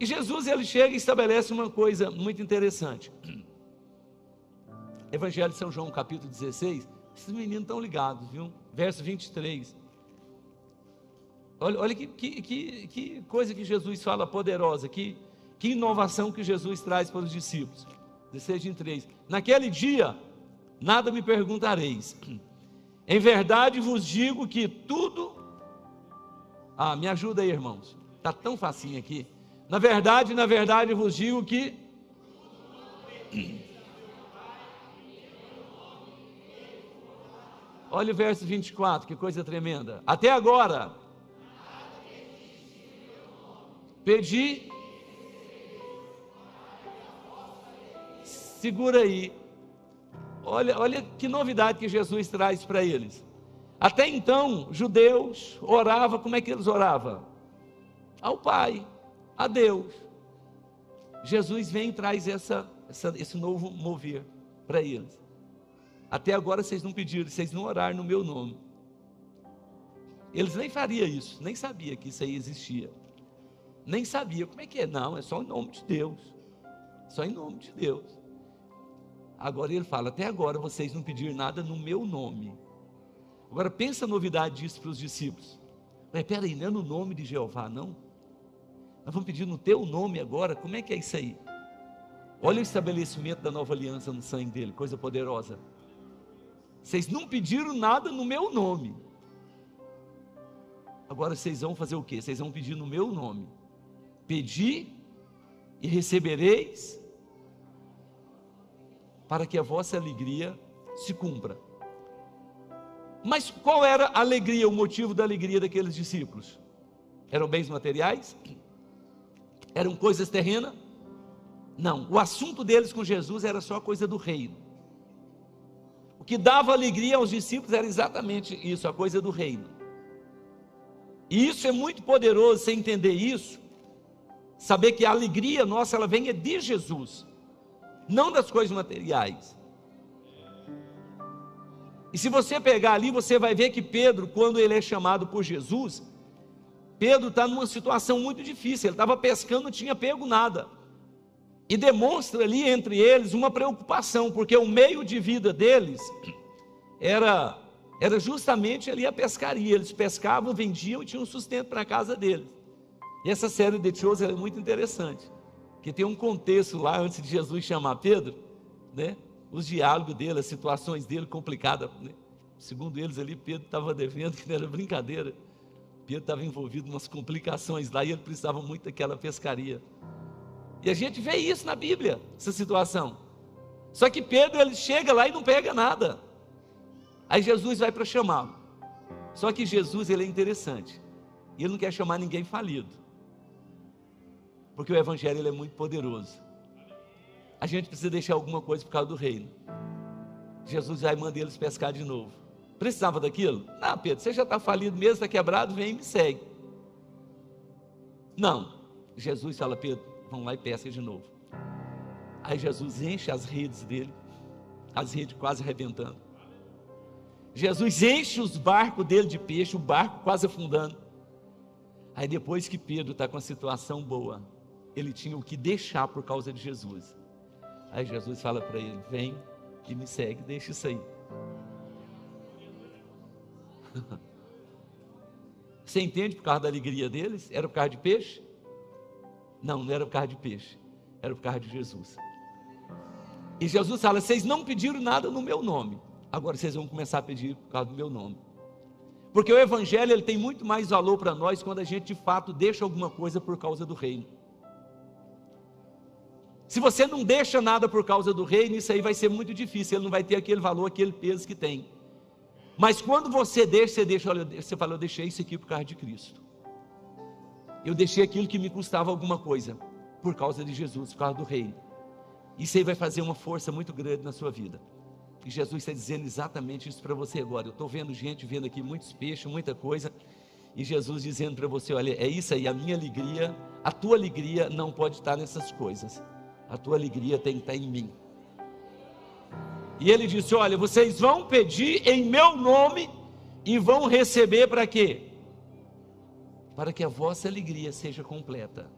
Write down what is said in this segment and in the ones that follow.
E Jesus ele chega e estabelece uma coisa muito interessante. Evangelho de São João, capítulo 16. Esses meninos estão ligados, viu? Verso 23. Olha, olha que, que, que, coisa que Jesus fala poderosa, que, que inovação que Jesus traz para os discípulos. 16, 23. Naquele dia, nada me perguntareis. Em verdade vos digo que tudo. Ah, me ajuda aí, irmãos. Está tão facinho aqui. Na verdade, na verdade vos digo que. Olha o verso 24, que coisa tremenda. Até agora. Pedi. Segura aí. Olha, olha que novidade que Jesus traz para eles. Até então, judeus oravam, como é que eles oravam? Ao Pai, a Deus. Jesus vem e traz essa, essa esse novo mover para eles. Até agora vocês não pediram, vocês não oraram no meu nome. Eles nem fariam isso, nem sabia que isso aí existia. Nem sabia como é que é, não, é só em nome de Deus. Só em nome de Deus. Agora ele fala: até agora vocês não pediram nada no meu nome. Agora pensa a novidade disso para os discípulos. Mas peraí, não é no nome de Jeová, não? Nós vamos pedir no teu nome agora, como é que é isso aí? Olha o estabelecimento da nova aliança no sangue dele, coisa poderosa. Vocês não pediram nada no meu nome. Agora vocês vão fazer o quê? Vocês vão pedir no meu nome. Pedi e recebereis para que a vossa alegria se cumpra. Mas qual era a alegria, o motivo da alegria daqueles discípulos? Eram bens materiais? Eram coisas terrenas? Não, o assunto deles com Jesus era só coisa do reino. O que dava alegria aos discípulos era exatamente isso, a coisa do reino. E isso é muito poderoso, você entender isso, saber que a alegria nossa, ela vem é de Jesus não das coisas materiais. E se você pegar ali, você vai ver que Pedro, quando ele é chamado por Jesus, Pedro está numa situação muito difícil. Ele estava pescando, não tinha pego nada. E demonstra ali entre eles uma preocupação, porque o meio de vida deles era, era justamente ali a pescaria. Eles pescavam, vendiam e tinham sustento para a casa deles. E essa série de shows é muito interessante que tem um contexto lá antes de Jesus chamar Pedro, né? Os diálogos dele, as situações dele complicadas, né? Segundo eles ali, Pedro estava devendo, que não era brincadeira. Pedro estava envolvido em umas complicações lá e ele precisava muito daquela pescaria. E a gente vê isso na Bíblia, essa situação. Só que Pedro ele chega lá e não pega nada. Aí Jesus vai para chamá-lo. Só que Jesus ele é interessante. E ele não quer chamar ninguém falido porque o Evangelho ele é muito poderoso. A gente precisa deixar alguma coisa por causa do reino. Jesus vai mandar eles pescar de novo. Precisava daquilo? Não, Pedro, você já está falido mesmo, está quebrado, vem e me segue. Não. Jesus fala, Pedro, vamos lá e pesca de novo. Aí Jesus enche as redes dele, as redes quase arrebentando. Jesus enche os barcos dele de peixe, o barco quase afundando. Aí depois que Pedro está com a situação boa, ele tinha o que deixar por causa de Jesus. Aí Jesus fala para ele: Vem e me segue, deixa isso aí. Você entende por causa da alegria deles? Era por causa de peixe? Não, não era por causa de peixe, era por causa de Jesus. E Jesus fala: Vocês não pediram nada no meu nome, agora vocês vão começar a pedir por causa do meu nome. Porque o Evangelho ele tem muito mais valor para nós quando a gente de fato deixa alguma coisa por causa do reino. Se você não deixa nada por causa do reino, isso aí vai ser muito difícil, ele não vai ter aquele valor, aquele peso que tem. Mas quando você deixa, você deixa, olha, você fala, eu deixei isso aqui por causa de Cristo. Eu deixei aquilo que me custava alguma coisa, por causa de Jesus, por causa do reino. Isso aí vai fazer uma força muito grande na sua vida. E Jesus está dizendo exatamente isso para você agora. Eu estou vendo gente vendo aqui muitos peixes, muita coisa. E Jesus dizendo para você: olha, é isso aí, a minha alegria, a tua alegria não pode estar nessas coisas a tua alegria tem que estar em mim. E ele disse: Olha, vocês vão pedir em meu nome e vão receber para quê? Para que a vossa alegria seja completa.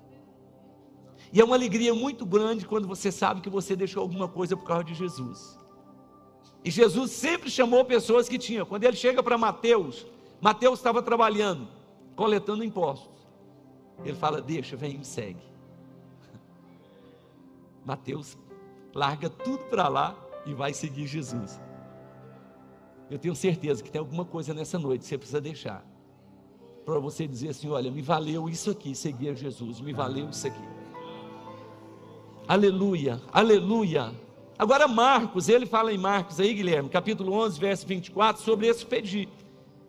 E é uma alegria muito grande quando você sabe que você deixou alguma coisa por causa de Jesus. E Jesus sempre chamou pessoas que tinham. Quando ele chega para Mateus, Mateus estava trabalhando, coletando impostos. Ele fala: Deixa, vem me segue. Mateus larga tudo para lá e vai seguir Jesus. Eu tenho certeza que tem alguma coisa nessa noite que você precisa deixar. Para você dizer assim: olha, me valeu isso aqui, seguir Jesus, me valeu isso aqui. Aleluia, aleluia. Agora, Marcos, ele fala em Marcos aí, Guilherme, capítulo 11, verso 24, sobre esse pedir,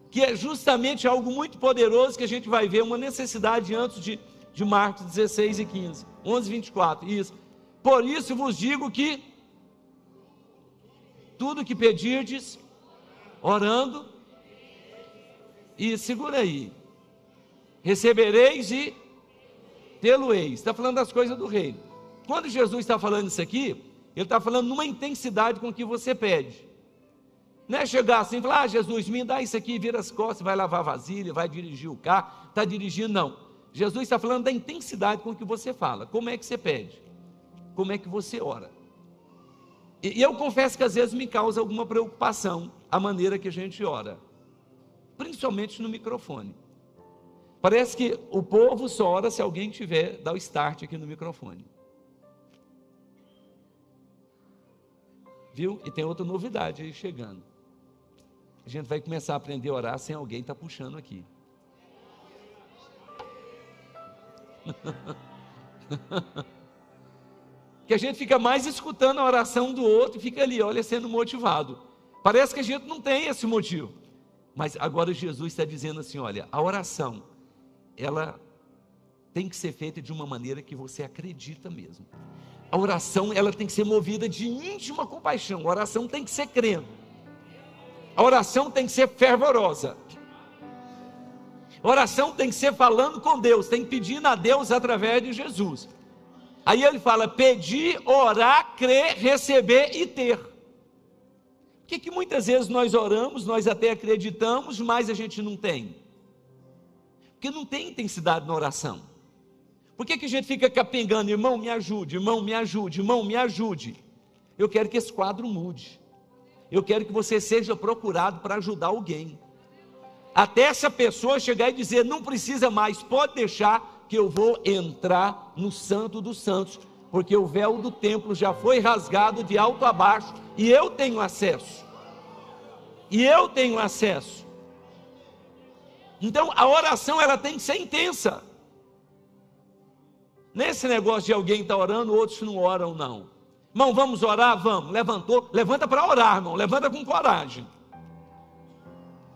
que é justamente algo muito poderoso que a gente vai ver, uma necessidade antes de, de Marcos 16 e 15. 11, 24, isso. Por isso vos digo que tudo que pedirdes, orando, e segura aí, recebereis e tê-lo-eis. Está falando das coisas do reino. Quando Jesus está falando isso aqui, ele está falando numa intensidade com que você pede. Não é chegar assim e falar, ah, Jesus, me dá isso aqui, vira as costas, vai lavar vasilha, vai dirigir o carro, está dirigindo, não. Jesus está falando da intensidade com que você fala. Como é que você pede? Como é que você ora? E, e eu confesso que às vezes me causa alguma preocupação a maneira que a gente ora, principalmente no microfone. Parece que o povo só ora se alguém tiver, dá o start aqui no microfone. Viu? E tem outra novidade aí chegando. A gente vai começar a aprender a orar sem alguém estar tá puxando aqui. que a gente fica mais escutando a oração do outro e fica ali, olha, sendo motivado. Parece que a gente não tem esse motivo. Mas agora Jesus está dizendo assim: olha, a oração, ela tem que ser feita de uma maneira que você acredita mesmo. A oração, ela tem que ser movida de íntima compaixão. A oração tem que ser crendo. A oração tem que ser fervorosa. A oração tem que ser falando com Deus, tem que pedir a Deus através de Jesus. Aí ele fala: pedir, orar, crer, receber e ter. Por que, que muitas vezes nós oramos, nós até acreditamos, mas a gente não tem? Porque não tem intensidade na oração. Por que, que a gente fica capengando, irmão, me ajude, irmão, me ajude, irmão, me ajude? Eu quero que esse quadro mude. Eu quero que você seja procurado para ajudar alguém. Até essa pessoa chegar e dizer: não precisa mais, pode deixar, que eu vou entrar no Santo dos Santos, porque o véu do templo já foi rasgado de alto a baixo e eu tenho acesso. E eu tenho acesso. Então a oração ela tem que ser intensa. Nesse negócio de alguém estar tá orando, outros não oram, não. Irmão, vamos orar? Vamos. Levantou, levanta para orar, irmão. Levanta com coragem.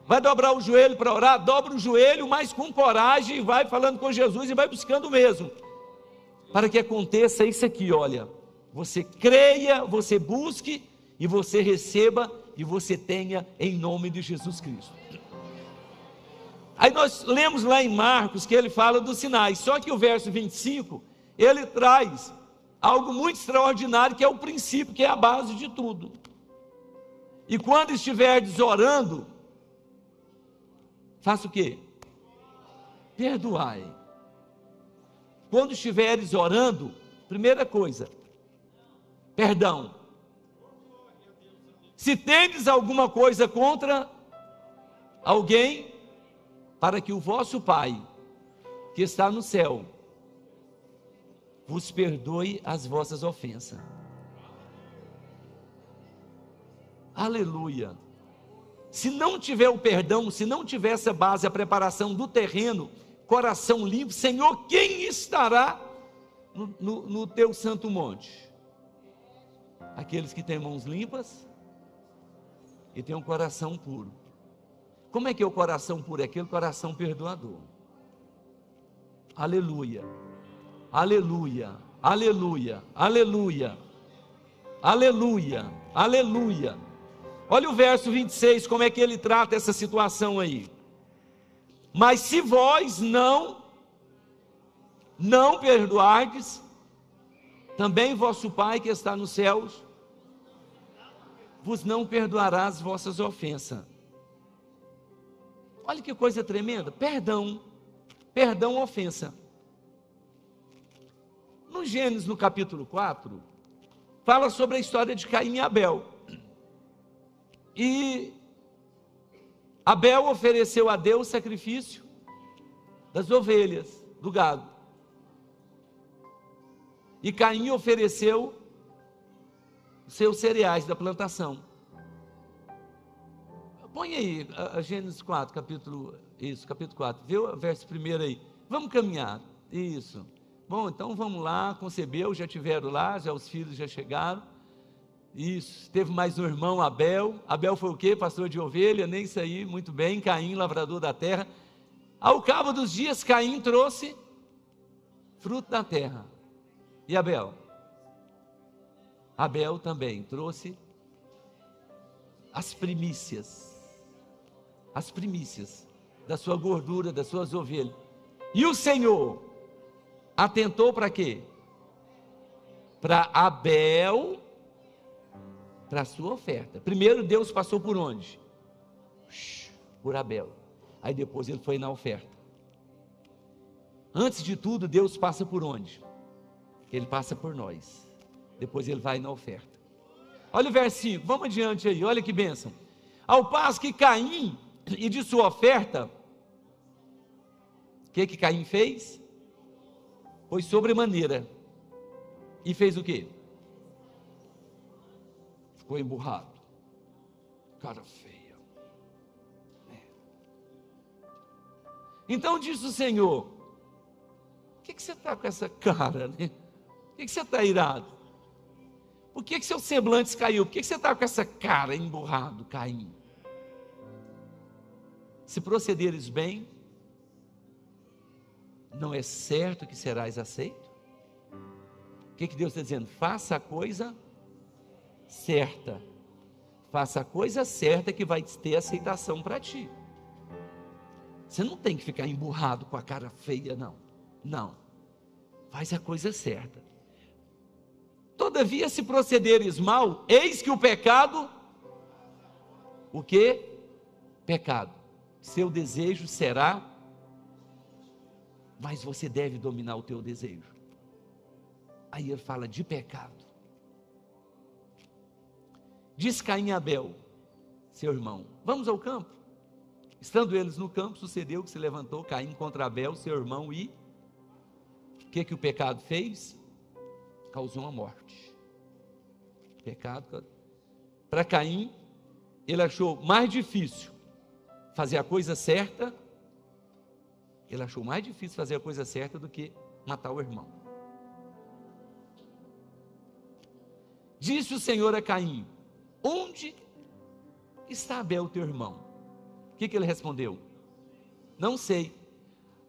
Vai dobrar o joelho para orar? Dobra o joelho, mas com coragem, vai falando com Jesus e vai buscando mesmo. Para que aconteça isso aqui, olha. Você creia, você busque e você receba e você tenha em nome de Jesus Cristo. Aí nós lemos lá em Marcos que ele fala dos sinais, só que o verso 25, ele traz algo muito extraordinário que é o princípio, que é a base de tudo. E quando estiverdes orando, faça o quê? Perdoai. Quando estiveres orando, primeira coisa, perdão. Se tendes alguma coisa contra alguém, para que o vosso Pai, que está no céu, vos perdoe as vossas ofensas. Aleluia. Se não tiver o perdão, se não tiver essa base, a preparação do terreno, coração limpo, Senhor, quem estará no, no, no teu santo monte? Aqueles que têm mãos limpas e têm um coração puro. Como é que é o coração puro? É aquele coração perdoador. Aleluia, aleluia, aleluia, aleluia, aleluia, aleluia. Olha o verso 26, como é que ele trata essa situação aí. Mas se vós não não perdoardes, também vosso Pai que está nos céus vos não perdoará as vossas ofensas. Olha que coisa tremenda, perdão, perdão ofensa. Então, Gênesis, no capítulo 4, fala sobre a história de Caim e Abel. E Abel ofereceu a Deus sacrifício das ovelhas, do gado. E Caim ofereceu seus cereais da plantação. Põe aí a, Gênesis 4, capítulo, isso, capítulo 4. Vê o verso primeiro aí. Vamos caminhar. Isso. Bom, então vamos lá, concebeu, já tiveram lá, já os filhos já chegaram. Isso, teve mais um irmão, Abel. Abel foi o quê? Pastor de ovelha, nem isso aí, muito bem. Caim, lavrador da terra. Ao cabo dos dias, Caim trouxe fruto da terra. E Abel? Abel também trouxe as primícias as primícias da sua gordura, das suas ovelhas. E o Senhor atentou para quê? Para Abel, para a sua oferta. Primeiro Deus passou por onde? Por Abel. Aí depois ele foi na oferta. Antes de tudo, Deus passa por onde? Ele passa por nós. Depois ele vai na oferta. Olha o versículo, vamos adiante aí, olha que bênção. Ao passo que Caim e de sua oferta, o que que Caim fez? Foi sobremaneira. E fez o que? Ficou emburrado. Cara feia. É. Então disse o Senhor: Por que, que você está com essa cara? Né? Por que, que você está irado? Por que, que seu semblante caiu? Por que, que você está com essa cara emburrado, Caim? Se procederes bem, não é certo que serás aceito? O que, que Deus está dizendo? Faça a coisa certa. Faça a coisa certa que vai ter aceitação para ti. Você não tem que ficar emburrado com a cara feia, não. Não. Faz a coisa certa. Todavia, se procederes mal, eis que o pecado, o que? Pecado seu desejo será, mas você deve dominar o teu desejo. Aí ele fala de pecado. Diz Caim a Abel, seu irmão, vamos ao campo. Estando eles no campo, sucedeu que se levantou Caim contra Abel, seu irmão, e o que, que o pecado fez? Causou uma morte. Pecado. Para Caim, ele achou mais difícil fazer a coisa certa, ele achou mais difícil fazer a coisa certa do que matar o irmão. Disse o Senhor a Caim: Onde está Abel, teu irmão? O que, que ele respondeu? Não sei.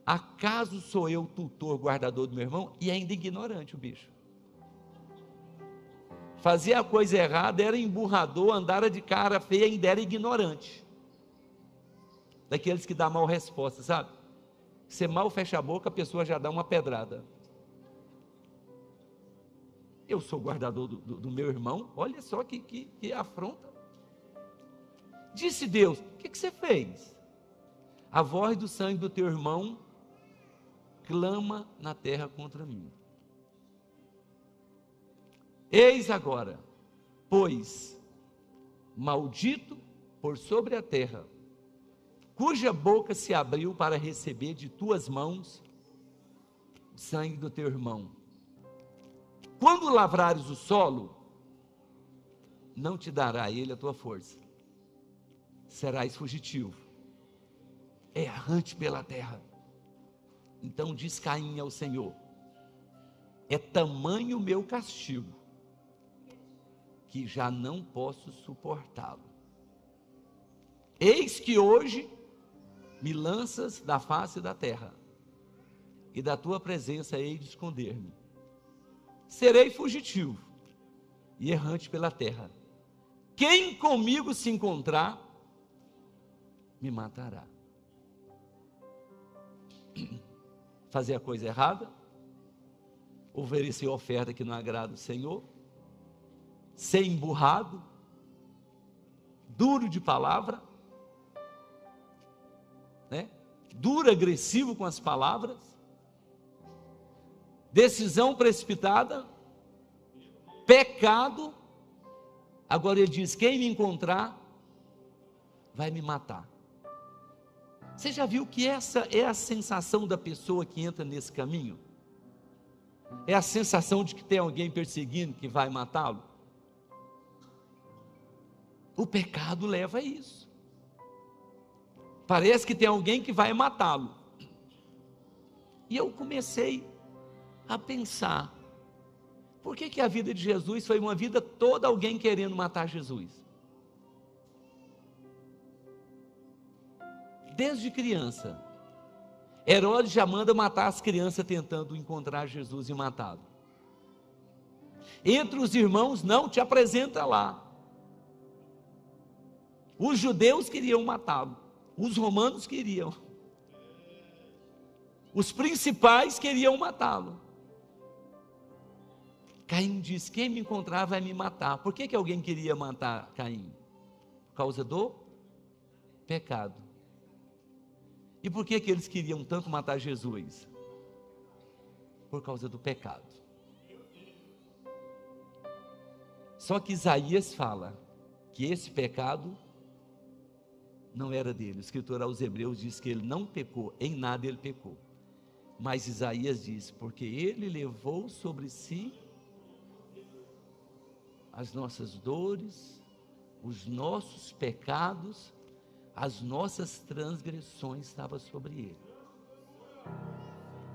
Acaso sou eu tutor, guardador do meu irmão? E ainda ignorante o bicho. Fazia a coisa errada, era emburrador, andara de cara feia, ainda era ignorante daqueles que dá mal resposta, sabe? Você mal fecha a boca, a pessoa já dá uma pedrada. Eu sou guardador do, do, do meu irmão, olha só que, que, que afronta. Disse Deus: O que, que você fez? A voz do sangue do teu irmão clama na terra contra mim. Eis agora, pois, maldito por sobre a terra cuja boca se abriu para receber de tuas mãos o sangue do teu irmão. Quando lavrares o solo, não te dará ele a tua força, serás fugitivo, errante pela terra. Então diz Caim ao Senhor: É tamanho meu castigo, que já não posso suportá-lo. Eis que hoje me lanças da face da terra, e da tua presença hei de esconder-me. Serei fugitivo e errante pela terra. Quem comigo se encontrar, me matará. Fazer a coisa errada, oferecer oferta que não agrada o Senhor, ser emburrado, duro de palavra, né? duro, agressivo com as palavras, decisão precipitada, pecado. Agora ele diz: quem me encontrar vai me matar. Você já viu que essa é a sensação da pessoa que entra nesse caminho? É a sensação de que tem alguém perseguindo que vai matá-lo? O pecado leva a isso. Parece que tem alguém que vai matá-lo. E eu comecei a pensar: por que, que a vida de Jesus foi uma vida toda alguém querendo matar Jesus? desde criança. Herodes já manda matar as crianças tentando encontrar Jesus e matá-lo. Entre os irmãos, não te apresenta lá. Os judeus queriam matá-lo, os romanos queriam, os principais queriam matá-lo. Caim diz: Quem me encontrar vai me matar. Por que, que alguém queria matar Caim? Por causa do pecado. E por que, que eles queriam tanto matar Jesus? Por causa do pecado. Só que Isaías fala que esse pecado não era dele. O escritor aos Hebreus diz que ele não pecou, em nada ele pecou. Mas Isaías diz: porque ele levou sobre si as nossas dores, os nossos pecados as nossas transgressões estavam sobre ele.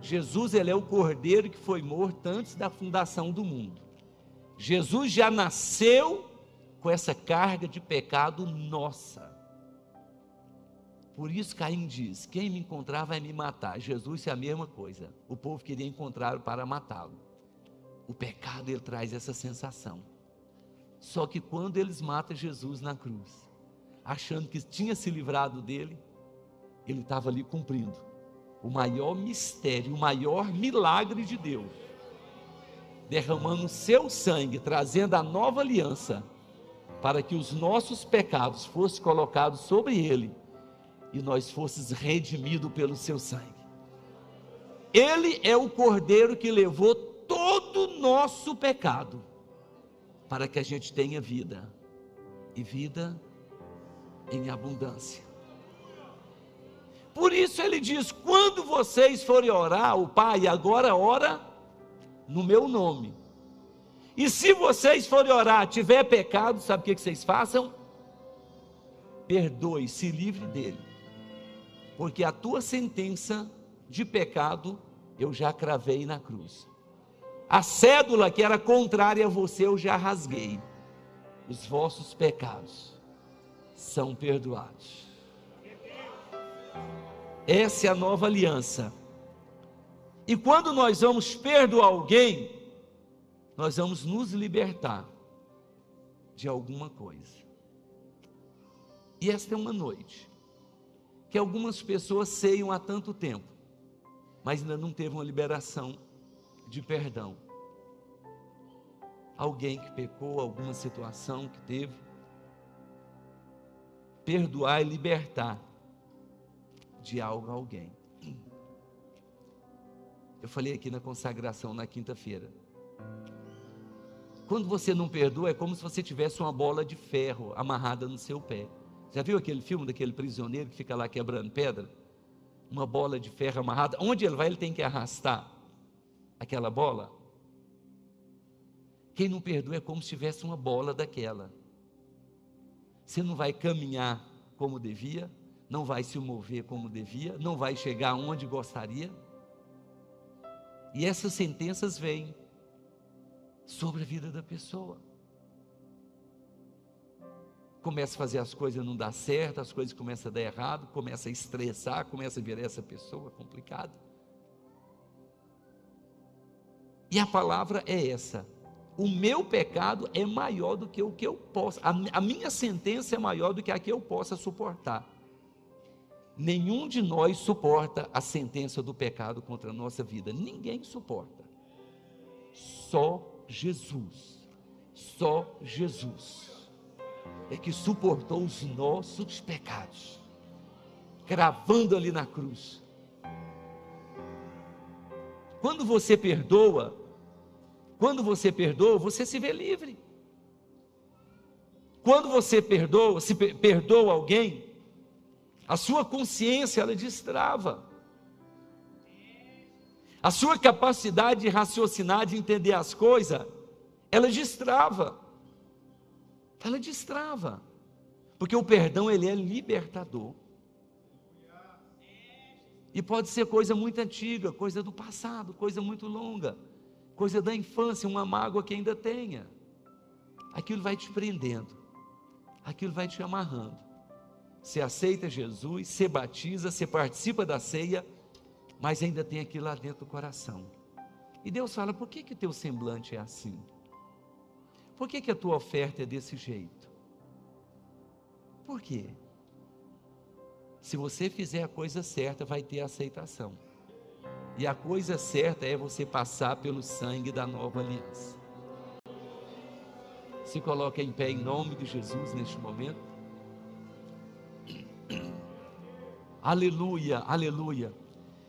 Jesus, ele é o cordeiro que foi morto antes da fundação do mundo. Jesus já nasceu com essa carga de pecado nossa. Por isso Caim diz: Quem me encontrar vai me matar. Jesus é a mesma coisa. O povo queria encontrá-lo para matá-lo. O pecado ele traz essa sensação. Só que quando eles matam Jesus na cruz, achando que tinha se livrado dele, ele estava ali cumprindo o maior mistério, o maior milagre de Deus, derramando seu sangue, trazendo a nova aliança, para que os nossos pecados fossem colocados sobre ele e nós fôssemos redimidos pelo seu sangue. Ele é o cordeiro que levou todo o nosso pecado, para que a gente tenha vida, e vida em abundância. Por isso ele diz: quando vocês forem orar, o Pai, agora ora no meu nome. E se vocês forem orar, tiver pecado, sabe o que, que vocês façam? Perdoe, se livre dele. Porque a tua sentença de pecado eu já cravei na cruz. A cédula que era contrária a você eu já rasguei. Os vossos pecados são perdoados. Essa é a nova aliança. E quando nós vamos perdoar alguém, nós vamos nos libertar de alguma coisa. E esta é uma noite que algumas pessoas ceiam há tanto tempo, mas ainda não teve uma liberação de perdão. Alguém que pecou, alguma situação que teve, perdoar e libertar de algo a alguém. Eu falei aqui na consagração na quinta-feira. Quando você não perdoa, é como se você tivesse uma bola de ferro amarrada no seu pé. Já viu aquele filme daquele prisioneiro que fica lá quebrando pedra? Uma bola de ferro amarrada. Onde ele vai, ele tem que arrastar aquela bola. Quem não perdoa é como se tivesse uma bola daquela você não vai caminhar como devia, não vai se mover como devia, não vai chegar onde gostaria. E essas sentenças vêm sobre a vida da pessoa. Começa a fazer as coisas não dá certo, as coisas começam a dar errado, começa a estressar, começa a virar essa pessoa complicada. E a palavra é essa: o meu pecado é maior do que o que eu posso, a, a minha sentença é maior do que a que eu possa suportar. Nenhum de nós suporta a sentença do pecado contra a nossa vida, ninguém suporta. Só Jesus, só Jesus é que suportou os nossos pecados, cravando ali na cruz. Quando você perdoa, quando você perdoa, você se vê livre. Quando você perdoa, se perdoa alguém, a sua consciência ela destrava. A sua capacidade de raciocinar, de entender as coisas, ela destrava. Ela destrava. Porque o perdão ele é libertador. E pode ser coisa muito antiga, coisa do passado, coisa muito longa, coisa da infância, uma mágoa que ainda tenha. Aquilo vai te prendendo, aquilo vai te amarrando. Você aceita Jesus, você batiza, você participa da ceia, mas ainda tem aquilo lá dentro do coração. E Deus fala: por que que teu semblante é assim? Por que que a tua oferta é desse jeito? Por quê? Se você fizer a coisa certa, vai ter aceitação. E a coisa certa é você passar pelo sangue da nova aliança. Se coloca em pé em nome de Jesus neste momento. Aleluia, aleluia.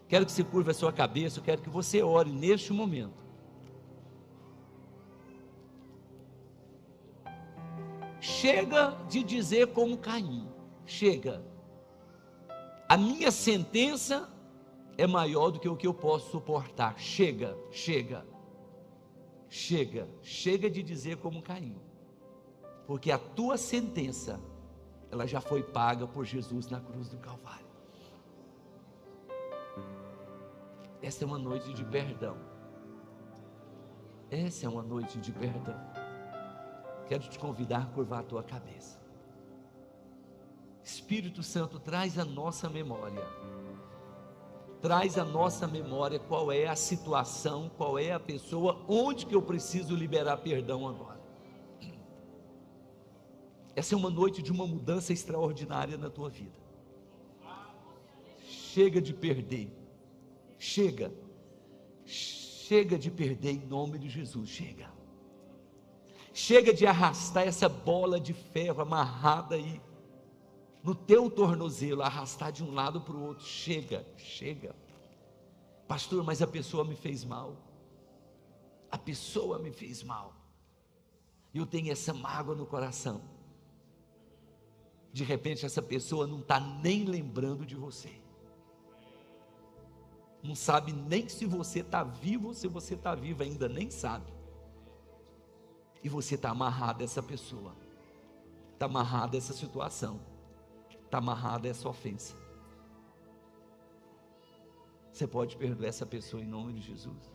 Quero que você curva a sua cabeça, eu quero que você ore neste momento. Chega de dizer como Caim. Chega a minha sentença é maior do que o que eu posso suportar. Chega, chega, chega, chega de dizer como Caim, porque a tua sentença, ela já foi paga por Jesus na cruz do Calvário. Essa é uma noite de perdão. Essa é uma noite de perdão. Quero te convidar a curvar a tua cabeça. Espírito Santo, traz a nossa memória. Traz a nossa memória qual é a situação, qual é a pessoa, onde que eu preciso liberar perdão agora. Essa é uma noite de uma mudança extraordinária na tua vida. Chega de perder. Chega. Chega de perder em nome de Jesus. Chega. Chega de arrastar essa bola de ferro amarrada aí no teu tornozelo, arrastar de um lado para o outro. Chega, chega. Pastor, mas a pessoa me fez mal. A pessoa me fez mal. Eu tenho essa mágoa no coração. De repente, essa pessoa não está nem lembrando de você. Não sabe nem se você está vivo ou se você está vivo ainda, nem sabe. E você está amarrado a essa pessoa. Está amarrado a essa situação está amarrada essa ofensa. Você pode perdoar essa pessoa em nome de Jesus.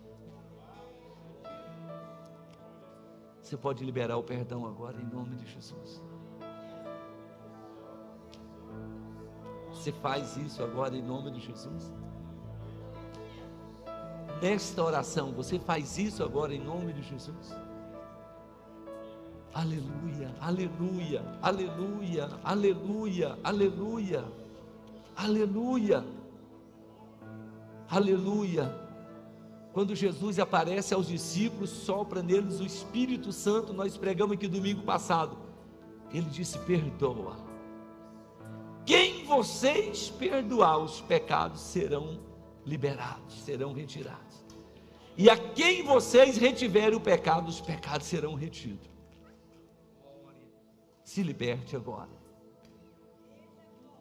Você pode liberar o perdão agora em nome de Jesus. Você faz isso agora em nome de Jesus. Nesta oração, você faz isso agora em nome de Jesus. Aleluia, aleluia, aleluia, aleluia, aleluia, aleluia, aleluia. Quando Jesus aparece aos discípulos, sopra neles o Espírito Santo, nós pregamos aqui domingo passado. Ele disse: Perdoa. Quem vocês perdoar, os pecados serão liberados, serão retirados. E a quem vocês retiverem o pecado, os pecados serão retidos. Se liberte agora.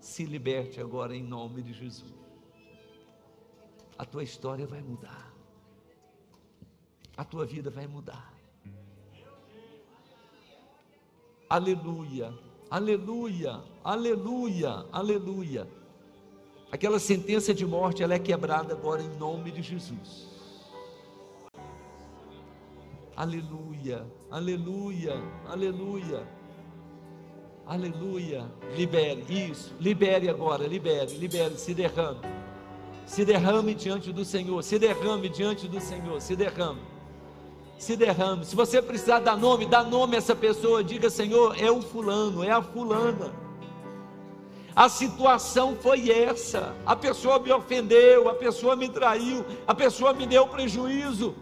Se liberte agora em nome de Jesus. A tua história vai mudar. A tua vida vai mudar. Aleluia, aleluia, aleluia, aleluia. Aquela sentença de morte, ela é quebrada agora em nome de Jesus. Aleluia, aleluia, aleluia. Aleluia. Libere, isso. Libere agora, libere, libere, se derrame. Se derrame diante do Senhor, se derrame diante do Senhor, se derrame. Se derrame. Se você precisar dar nome, dá nome a essa pessoa. Diga, Senhor, é o fulano, é a fulana. A situação foi essa. A pessoa me ofendeu, a pessoa me traiu, a pessoa me deu prejuízo.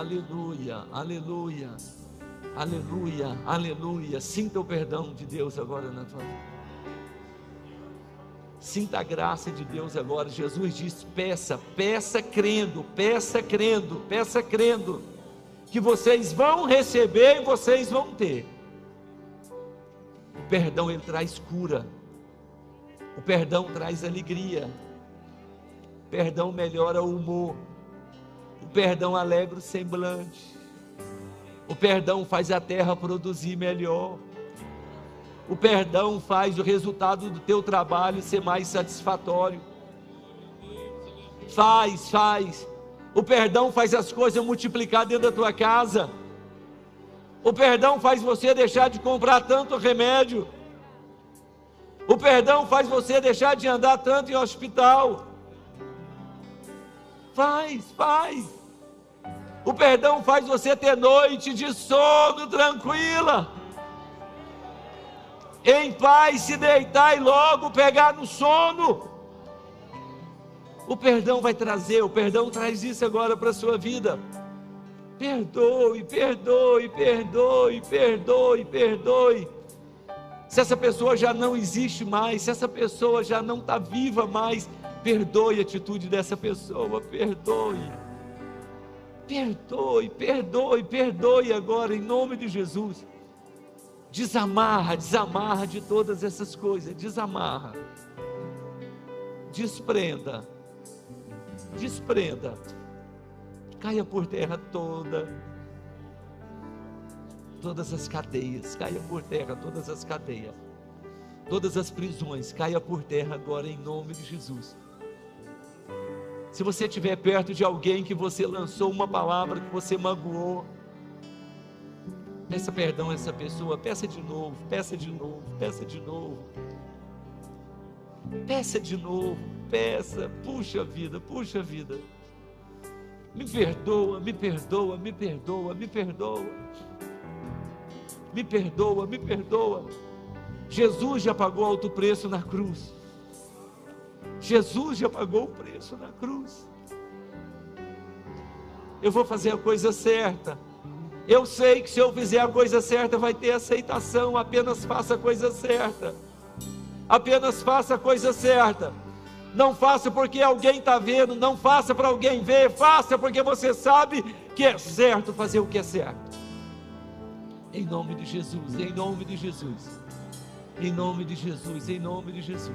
Aleluia, aleluia, aleluia, aleluia. Sinta o perdão de Deus agora na tua vida. Sinta a graça de Deus agora. Jesus diz: peça, peça crendo, peça crendo, peça crendo, que vocês vão receber e vocês vão ter. O perdão ele traz cura, o perdão traz alegria, o perdão melhora o humor, o perdão alegra o semblante, o perdão faz a terra produzir melhor. O perdão faz o resultado do teu trabalho ser mais satisfatório. Faz, faz. O perdão faz as coisas multiplicar dentro da tua casa. O perdão faz você deixar de comprar tanto remédio. O perdão faz você deixar de andar tanto em hospital. Faz, faz. O perdão faz você ter noite de sono tranquila em paz se deitar e logo pegar no sono. O perdão vai trazer, o perdão traz isso agora para a sua vida. Perdoe, perdoe, perdoe, perdoe, perdoe. Se essa pessoa já não existe mais, se essa pessoa já não está viva mais, perdoe a atitude dessa pessoa, perdoe. Perdoe, perdoe, perdoe agora, em nome de Jesus. Desamarra, desamarra de todas essas coisas, desamarra. Desprenda. Desprenda. Caia por terra toda. Todas as cadeias, caia por terra todas as cadeias. Todas as prisões, caia por terra agora em nome de Jesus. Se você estiver perto de alguém que você lançou uma palavra que você magoou, Peça perdão a essa pessoa, peça de novo, peça de novo, peça de novo. Peça de novo, peça, puxa vida, puxa vida. Me perdoa, me perdoa, me perdoa, me perdoa. Me perdoa, me perdoa. Jesus já pagou alto preço na cruz. Jesus já pagou o preço na cruz. Eu vou fazer a coisa certa eu sei que se eu fizer a coisa certa vai ter aceitação, apenas faça a coisa certa. Apenas faça a coisa certa. Não faça porque alguém está vendo, não faça para alguém ver, faça porque você sabe que é certo fazer o que é certo. Em nome de Jesus, em nome de Jesus, em nome de Jesus, em nome de Jesus,